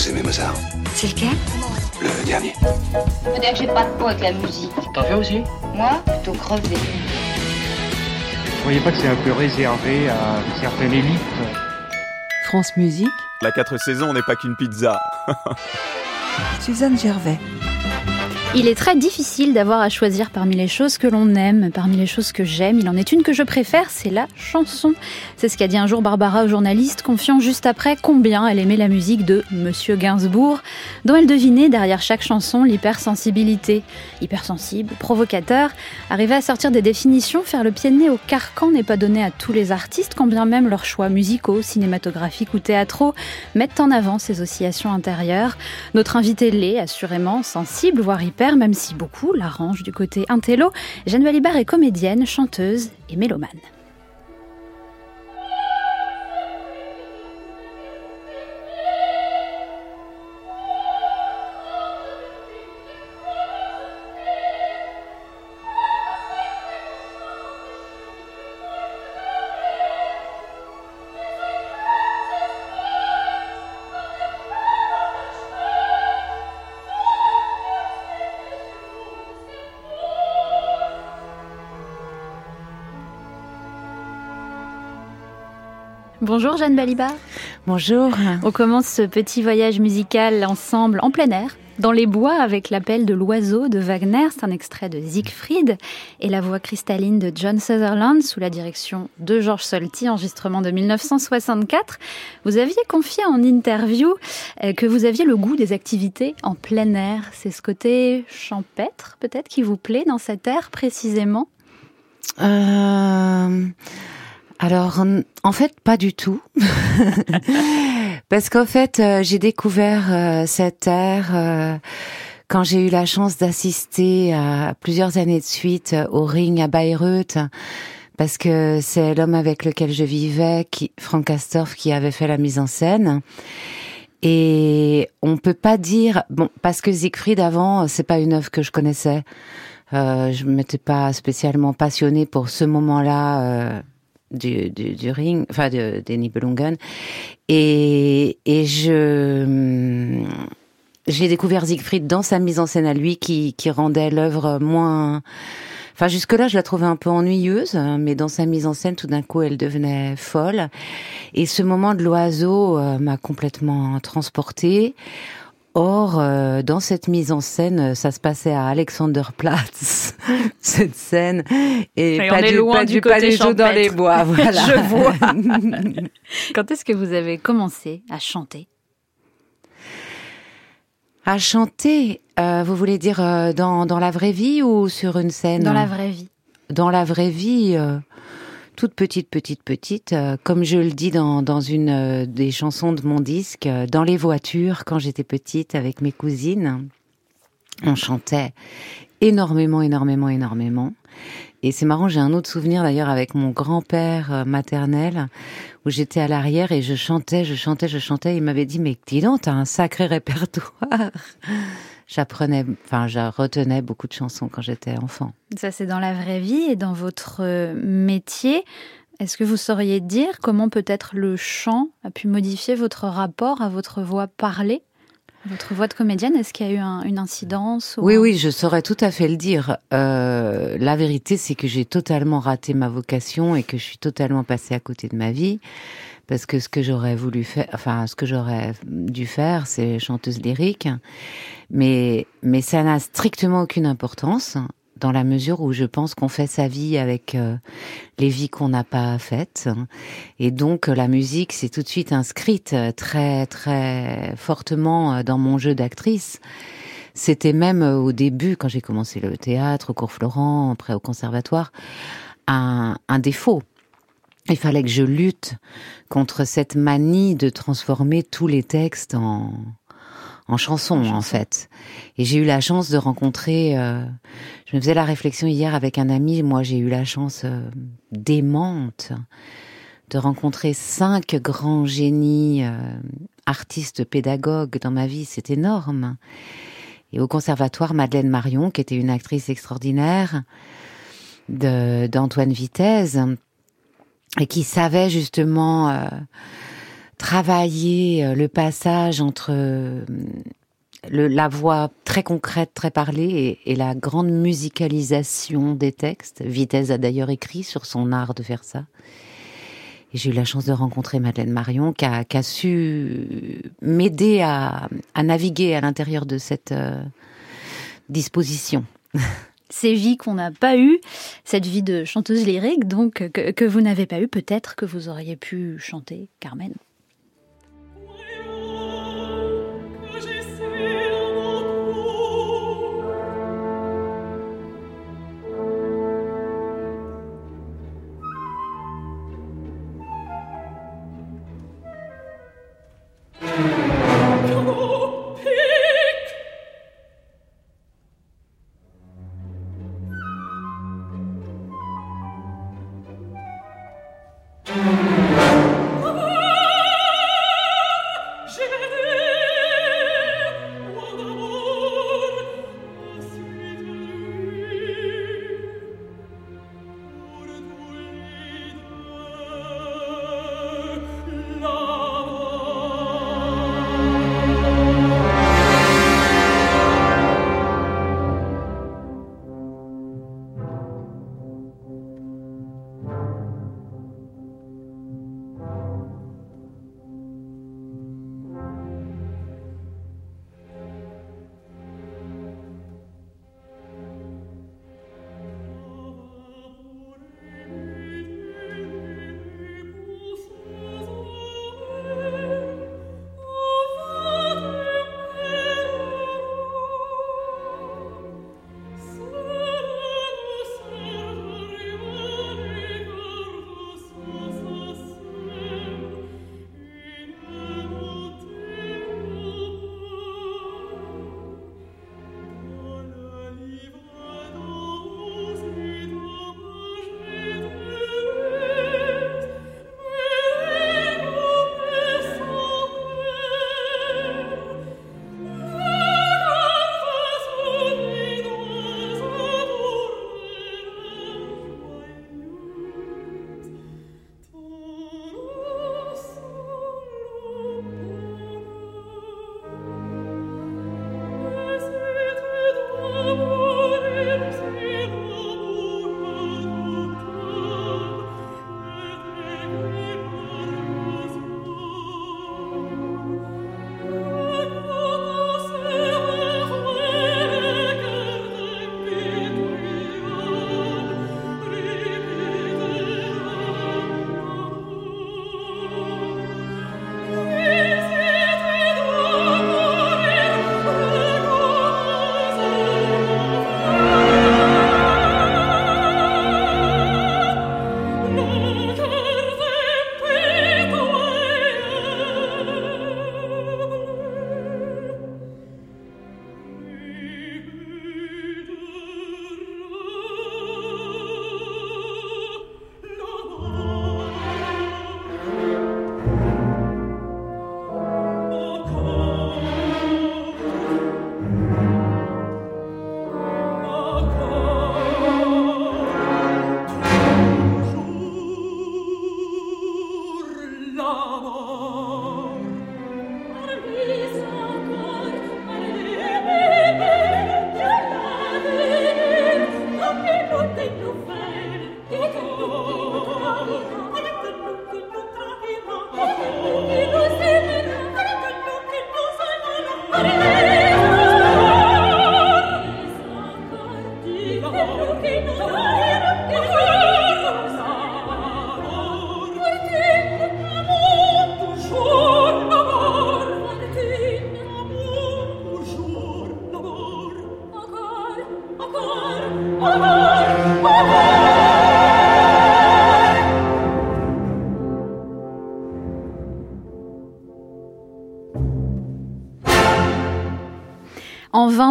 Vous aimez Mozart C'est lequel? Le dernier. Faut dire que j'ai pas de peau avec la musique. T'en fais aussi? Moi, plutôt crevé. Vous voyez pas que c'est un peu réservé à une certaine élite? France Musique. La 4 saisons n'est pas qu'une pizza. Suzanne Gervais. Il est très difficile d'avoir à choisir parmi les choses que l'on aime, parmi les choses que j'aime. Il en est une que je préfère, c'est la chanson. C'est ce qu'a dit un jour Barbara au journaliste, confiant juste après combien elle aimait la musique de Monsieur Gainsbourg, dont elle devinait derrière chaque chanson l'hypersensibilité. Hypersensible, provocateur, arriver à sortir des définitions, faire le pied de nez au carcan n'est pas donné à tous les artistes, quand bien même leurs choix musicaux, cinématographiques ou théâtraux mettent en avant ces oscillations intérieures. Notre invité l'est, assurément, sensible, voire hyper même si beaucoup l'arrangent du côté intello. Jeanne Balibar est comédienne, chanteuse et mélomane. Bonjour Jeanne Balibar. Bonjour. On commence ce petit voyage musical ensemble en plein air, dans les bois avec l'appel de l'oiseau de Wagner, c'est un extrait de Siegfried, et la voix cristalline de John Sutherland sous la direction de Georges Solti, enregistrement de 1964. Vous aviez confié en interview euh, que vous aviez le goût des activités en plein air. C'est ce côté champêtre peut-être qui vous plaît dans cet air précisément? Euh, alors, en- fait, pas du tout. Parce qu'en fait, euh, j'ai découvert euh, cette ère euh, quand j'ai eu la chance d'assister à plusieurs années de suite au ring à Bayreuth. Parce que c'est l'homme avec lequel je vivais, qui, Frank Castorf, qui avait fait la mise en scène. Et on peut pas dire bon parce que Siegfried avant c'est pas une œuvre que je connaissais. Je m'étais pas spécialement passionnée pour ce moment-là du, du, du ring, enfin de, des Nibelungen. Et, et je hum, j'ai découvert Siegfried dans sa mise en scène à lui qui, qui rendait l'œuvre moins. Enfin, jusque-là, je la trouvais un peu ennuyeuse, mais dans sa mise en scène, tout d'un coup, elle devenait folle. Et ce moment de l'oiseau euh, m'a complètement transportée. Or, euh, dans cette mise en scène, ça se passait à Alexanderplatz, cette scène, et Et on pas est du, loin pas du du côté Palais Chaud dans les bois, voilà. Je vois. Quand est-ce que vous avez commencé à chanter? À chanter, euh, vous voulez dire euh, dans, dans la vraie vie ou sur une scène? Dans la vraie vie Dans la vraie vie, euh, toute petite, petite, petite, euh, comme je le dis dans, dans une euh, des chansons de mon disque, euh, dans les voitures, quand j'étais petite avec mes cousines, on chantait énormément, énormément, énormément. Et c'est marrant, j'ai un autre souvenir d'ailleurs avec mon grand-père euh, maternel, où j'étais à l'arrière et je chantais, je chantais, je chantais. Il m'avait dit, mais dis donc, t'as un sacré répertoire. J'apprenais, enfin, je retenais beaucoup de chansons quand j'étais enfant. Ça, c'est dans la vraie vie et dans votre euh, métier. Est-ce que vous sauriez dire comment peut-être le chant a pu modifier votre rapport à votre voix parlée? Votre voix de comédienne, est-ce qu'il y a eu un- une incidence ou Oui, oui, je saurais tout à fait le dire. Euh, la vérité, c'est que j'ai totalement raté ma vocation et que je suis totalement passée à côté de ma vie. Parce que ce que j'aurais voulu faire, enfin, ce que j'aurais dû faire, c'est chanteuse lyrique. Mais, mais ça n'a strictement aucune importance dans la mesure où je pense qu'on fait sa vie avec euh, les vies qu'on n'a pas faites. Et donc, la musique, c'est tout de suite inscrite très, très fortement euh, dans mon jeu d'actrice. C'était même euh, au début, quand j'ai commencé le théâtre, au cours Florent, après au conservatoire, un, un défaut. Il fallait que je lutte contre cette manie de transformer tous les textes en, en chanson, en, fait. Et j'ai eu la chance de rencontrer. Euh, je me faisais la réflexion hier avec un ami. Moi, j'ai eu la chance euh, démente de rencontrer cinq grands génies euh, artistes pédagogues dans ma vie. C'est énorme. Et au conservatoire, Madeleine Marion, qui était une actrice extraordinaire, d'Antoine Vitesse, et qui savait justement euh, travailler euh, le passage entre euh, la voix très concrète, très parlée, et, la grande musicalisation des textes. Vitesse a d'ailleurs écrit sur son art de faire ça. J'ai eu la chance de rencontrer Madeleine Marion, qui a, su m'aider à, naviguer à l'intérieur de cette euh, disposition. Ces vies qu'on n'a pas eues, cette vie de chanteuse lyrique, donc que, que vous n'avez pas eu, peut-être que vous auriez pu chanter Carmen.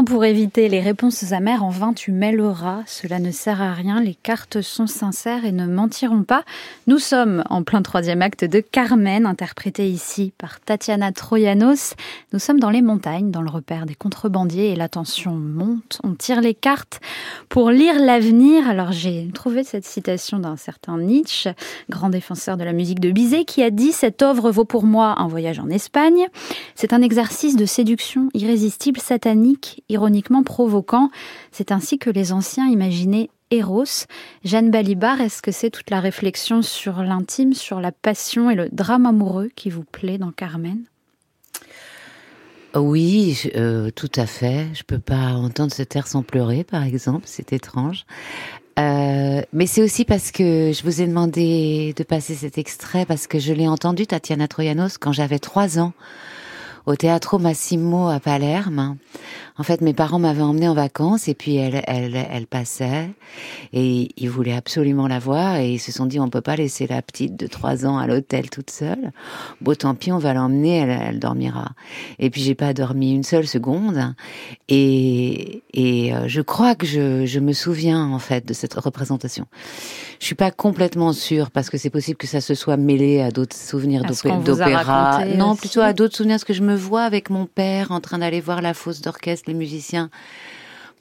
Pour éviter les réponses amères, en vain tu mêleras. Cela ne sert à rien, les cartes sont sincères et ne mentiront pas. Nous sommes en plein troisième acte de Carmen, interprété ici par Tatiana Troyanos. Nous sommes dans les montagnes, dans le repère des contrebandiers et la tension monte. On tire les cartes pour lire l'avenir. Alors j'ai trouvé cette citation d'un certain Nietzsche, grand défenseur de la musique de Bizet, qui a dit Cette œuvre vaut pour moi un voyage en Espagne. C'est un exercice de séduction irrésistible, satanique ironiquement provoquant. C'est ainsi que les anciens imaginaient Eros. Jeanne Balibar, est-ce que c'est toute la réflexion sur l'intime, sur la passion et le drame amoureux qui vous plaît dans Carmen? Oui, euh, tout à fait. Je peux pas entendre ce air sans pleurer, par exemple. C'est étrange. Euh, mais c'est aussi parce que je vous ai demandé de passer cet extrait parce que je l'ai entendu Tatiana Troyanos quand j'avais trois ans au Teatro Massimo à Palerme. En fait, mes parents m'avaient emmené en vacances et puis elle, elle, elle passait et ils voulaient absolument la voir et ils se sont dit on peut pas laisser la petite de trois ans à l'hôtel toute seule. Bon, tant pis, on va l'emmener, elle, elle dormira. Et puis j'ai pas dormi une seule seconde et, et euh, je crois que je, je me souviens en fait de cette représentation. Je suis pas complètement sûre parce que c'est possible que ça se soit mêlé à d'autres souvenirs d'opéra. Non, plutôt à d'autres souvenirs parce que je me vois avec mon père en train d'aller voir la fosse d'orchestre, les musiciens.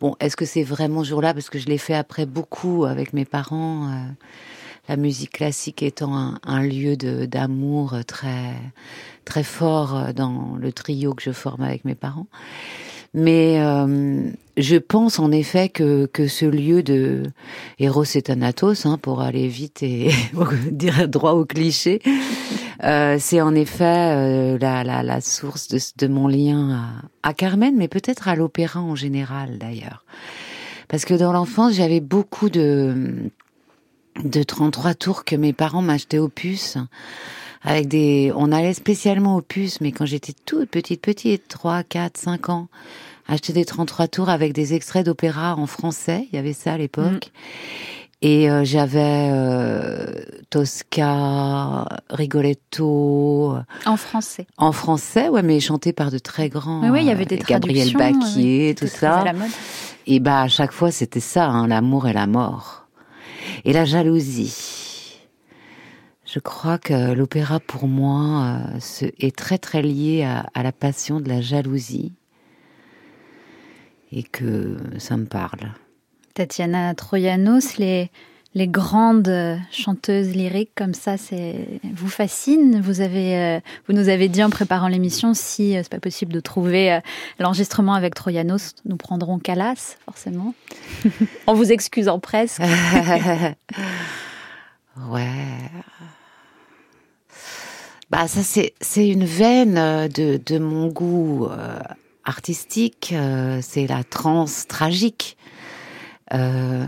Bon, est-ce que c'est vraiment jour-là? Parce que je l'ai fait après beaucoup avec mes parents. Euh, la musique classique étant un, un lieu d'amour très très fort euh, dans le trio que je forme avec mes parents. Mais euh, je pense en effet que, que ce lieu de Eros et Thanatos, hein, pour aller vite et dire droit au cliché, euh, c'est en effet euh, la, la, la, source de, de mon lien à, à Carmen, mais peut-être à l'opéra en général d'ailleurs. Parce que dans l'enfance, j'avais beaucoup de, de 33 tours que mes parents m'achetaient au puce avec des, on allait spécialement au puces, mais quand j'étais toute petite, petite, 3, 4, 5 ans, acheter des 33 tours avec des extraits d'opéra en français, il y avait ça à l'époque. Mm. Et euh, j'avais euh, Tosca, Rigoletto. En français. En français, ouais, mais chanté par de très grands. Oui, oui il y avait des Gabriel Baquier, tout ça. Et bah à chaque fois c'était ça, hein, l'amour et la mort. Et la jalousie. Je crois que l'opéra pour moi euh, est très très lié à, à la passion de la jalousie et que ça me parle. Tatiana Troyanos, les, les grandes chanteuses lyriques comme ça, c'est vous fascine. Vous avez, euh, vous nous avez dit en préparant l'émission si euh, c'est pas possible de trouver euh, l'enregistrement avec Troyanos, nous prendrons Calas forcément. en vous excusant presque. ouais. Bah ça c'est c'est une veine de de mon goût artistique. c'est la transe tragique. Euh,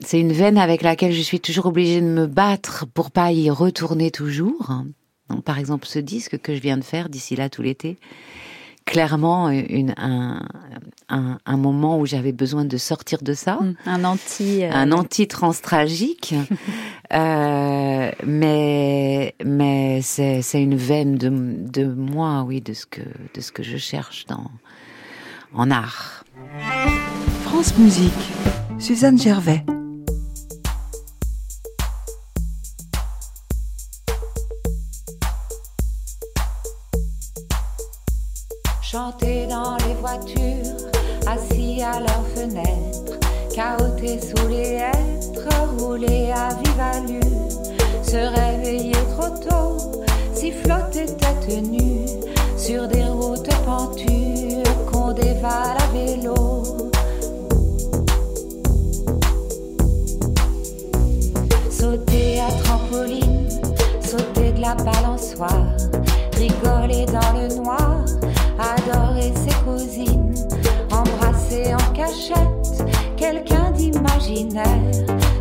c'est une veine avec laquelle je suis toujours obligée de me battre pour pas y retourner toujours. Donc, par exemple, ce disque que je viens de faire d'ici là tout l'été, clairement une, un, un, un, moment où j'avais besoin de sortir de ça. Mmh, un anti... Euh... Un anti-trans tragique. euh, mais mais c'est, c'est une veine de, de moi, oui, de ce que, de ce que je cherche dans, en art. France Musique, Suzanne Gervais. Chanter dans les voitures, assis à leurs fenêtres, cahoter sous les hêtres, rouler à vive allure, se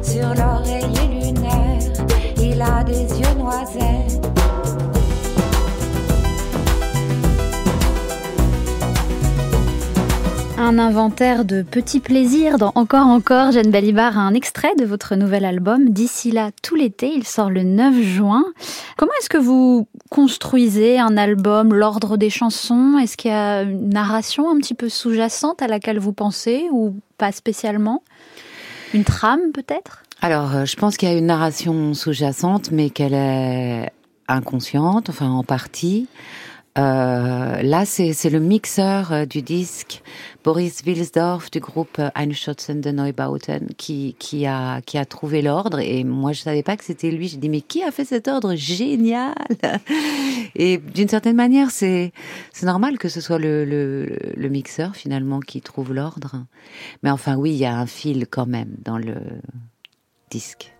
sur l'oreiller lunaire. Il a des yeux noisettes. un un inventaire de petits plaisirs dans Encore Encore. Jeanne Balibar a un extrait de votre nouvel album. D'ici là, tout l'été, il sort le 9 juin. Comment est-ce que vous construisez un album, l'ordre des chansons? Est-ce qu'il y a une narration un petit peu sous-jacente à laquelle vous pensez ou pas spécialement? Une trame peut-être? Alors, euh, je pense qu'il y a une narration sous-jacente, mais qu'elle est inconsciente, enfin en partie. Euh, là, c'est le mixeur euh, du disque, Boris Wilsdorf du groupe euh, Einschützen de Neubauten, qui, qui, a, qui a trouvé l'ordre. Et moi, je savais pas que c'était lui. J'ai dit, mais qui a fait cet ordre Génial? Et d'une certaine manière, c'est normal que ce soit le, le, le mixeur, finalement, qui trouve l'ordre. Mais enfin, oui, il y a un fil quand même dans le disque.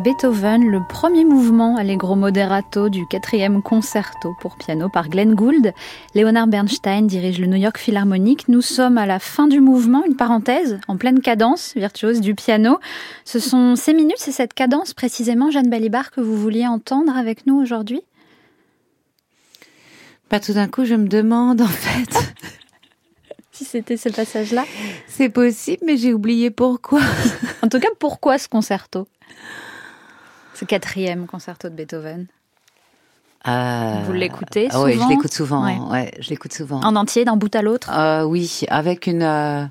Beethoven, le premier mouvement Allegro Moderato du quatrième concerto pour piano par Glenn Gould. Leonard Bernstein dirige le New York Philharmonic. Nous sommes à la fin du mouvement, une parenthèse, en pleine cadence virtuose du piano. Ce sont ces minutes, c'est cette cadence précisément, Jeanne Balibar, que vous vouliez entendre avec nous aujourd'hui? Pas tout d'un coup, je me demande en fait. si c'était ce passage-là C'est possible, mais j'ai oublié pourquoi. en tout cas, pourquoi ce concerto? Ce quatrième concerto de Beethoven euh, Vous l'écoutez souvent Oui, je l'écoute souvent. Ouais. je l'écoute souvent. En entier, d'un bout à l'autre? Euh, Oui, avec une euh,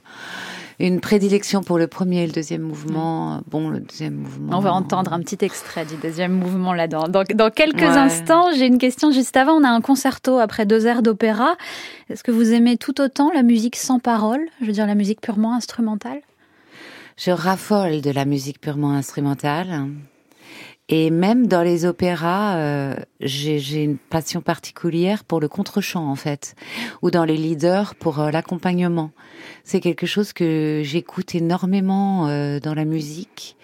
une prédilection pour le premier et le deuxième mouvement. Bon, le deuxième mouvement. On va entendre un petit extrait du deuxième mouvement là dans, dans, quelques instants. J'ai une question juste avant. On a un concerto après deux heures d'opéra. Est-ce que vous aimez tout autant la musique sans parole Je veux dire la musique purement instrumentale? Je raffole de la musique purement instrumentale. Et même dans les opéras, euh, j'ai une passion particulière pour le contre-chant en fait, ou dans les leaders pour euh, l'accompagnement. C'est quelque chose que j'écoute énormément euh, dans la musique.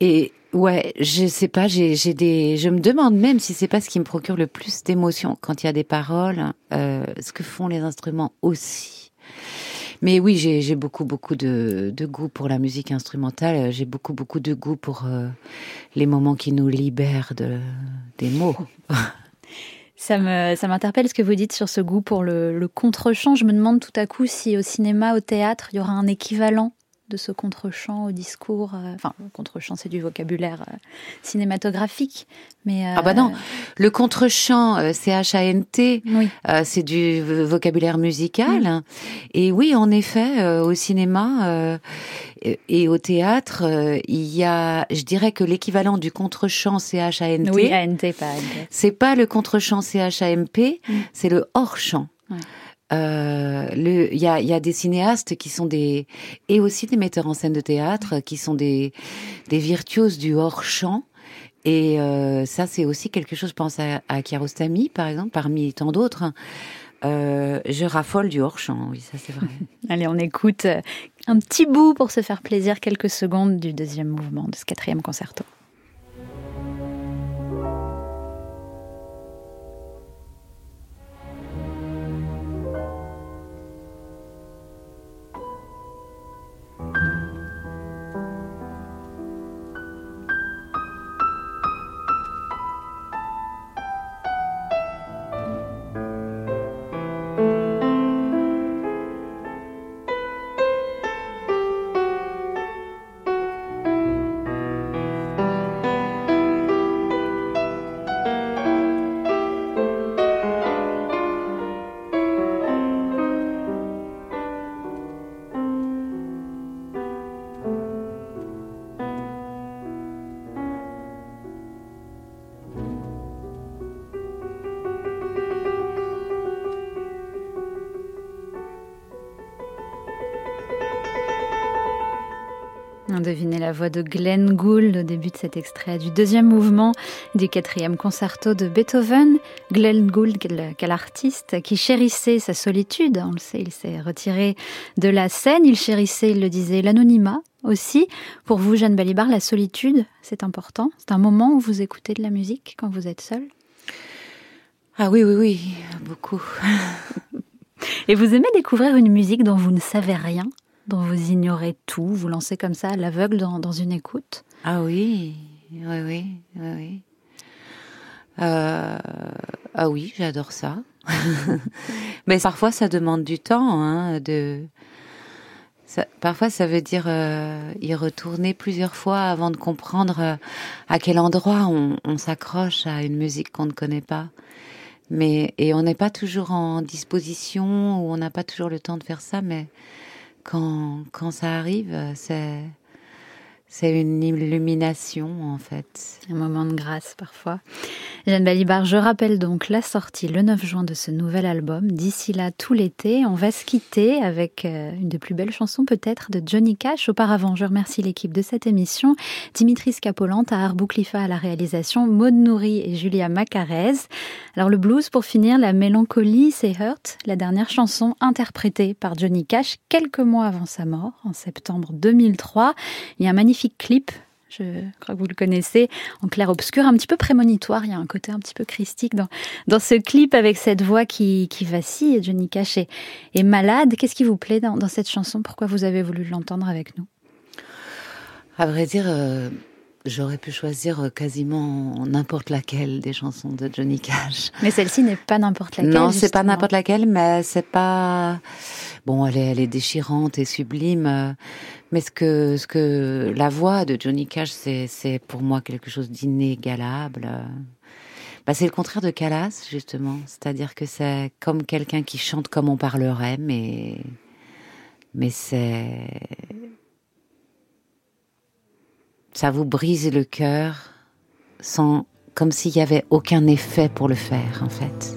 Et ouais, je sais pas, j'ai des, je me demande même si c'est pas ce qui me procure le plus d'émotion quand il y a des paroles, ce que font les instruments aussi. Mais oui, j'ai beaucoup, beaucoup de, goût pour la musique instrumentale. J'ai beaucoup, beaucoup de goût pour euh, les moments qui nous libèrent de, des mots. Ça m'interpelle ce que vous dites sur ce goût pour le, le contre-champ. Je me demande tout à coup si au cinéma, au théâtre, il y aura un équivalent de ce contre-champ au discours. Euh, enfin, le contre-champ, c'est du vocabulaire euh, cinématographique. Mais, ah bah non, le contre-champ, C-H-A-N-T, oui. c'est du vocabulaire musical. Et oui, en effet, au cinéma et au théâtre, il y a, je dirais que l'équivalent du contre-champ C-H-A-N-T. Oui, C'est pas le contre-champ C-H-A-M-P, mm. c'est le hors-champ. Ouais. Euh, il y a, y a, des cinéastes qui sont des et aussi des metteurs en scène de théâtre qui sont des des virtuoses du hors champ. Et euh, ça, c'est aussi quelque chose. Je pense à, à Kiarostami, par exemple, parmi tant d'autres. euh, Je raffole du hors-champ, oui, ça c'est vrai. Allez, on écoute euh, un petit bout pour se faire plaisir, quelques secondes du deuxième mouvement de ce quatrième concerto. On devinait la voix de Glenn Gould au début de cet extrait du deuxième mouvement du quatrième concerto de Beethoven. Glenn Gould, quel, quel artiste qui chérissait sa solitude. On le sait, il s'est retiré de la scène. Il chérissait, il le disait, l'anonymat aussi. Pour vous, Jeanne Balibar, la solitude, c'est important. C'est un moment où vous écoutez de la musique quand vous êtes seule. Ah oui, oui, oui, beaucoup. Et vous aimez découvrir une musique dont vous ne savez rien? Dont vous ignorez tout, vous lancez comme ça à l'aveugle dans, une écoute Ah oui, oui, oui, oui. Euh, ah oui, j'adore ça. Mais parfois, ça demande du temps. Hein, de... Parfois, ça veut dire euh, y retourner plusieurs fois avant de comprendre euh, à quel endroit on, on s'accroche à une musique qu'on ne connaît pas. Mais et on n'est pas toujours en disposition ou on n'a pas toujours le temps de faire ça. Mais quand, quand ça arrive, c'est, c'est une illumination en fait. Un moment de grâce parfois. Jeanne Balibar, je rappelle donc la sortie le 9 juin de ce nouvel album. D'ici là, tout l'été, on va se quitter avec une des plus belles chansons peut-être de Johnny Cash. Auparavant, je remercie l'équipe de cette émission. Dimitri Scapolante, à à la réalisation, Maud Nourri et Julia Macarez. Alors le blues pour finir, la mélancolie, c'est Hurt, la dernière chanson interprétée par Johnny Cash quelques mois avant sa mort, en septembre 2003. Il y a un magnifique clip je crois que vous le connaissez, en clair-obscur, un petit peu prémonitoire. Il y a un côté un petit peu christique dans, dans ce clip avec cette voix qui, qui vacille. Johnny Cash est, est malade. Qu'est-ce qui vous plaît dans, dans, cette chanson? Pourquoi vous avez voulu l'entendre avec nous? À vrai dire, euh, j'aurais pu choisir quasiment n'importe laquelle des chansons de Johnny Cash. Mais celle-ci n'est pas n'importe laquelle. Non, c'est pas n'importe laquelle, mais c'est pas. Bon, elle est, elle est déchirante et sublime. Mais ce que, ce que la voix de Johnny Cash, c'est, pour moi quelque chose d'inégalable. Bah, c'est le contraire de Calas, justement. C'est-à-dire que c'est comme quelqu'un qui chante comme on parlerait, mais, mais c'est, ça vous brise le cœur sans, comme s'il y avait aucun effet pour le faire, en fait.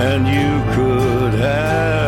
And you could have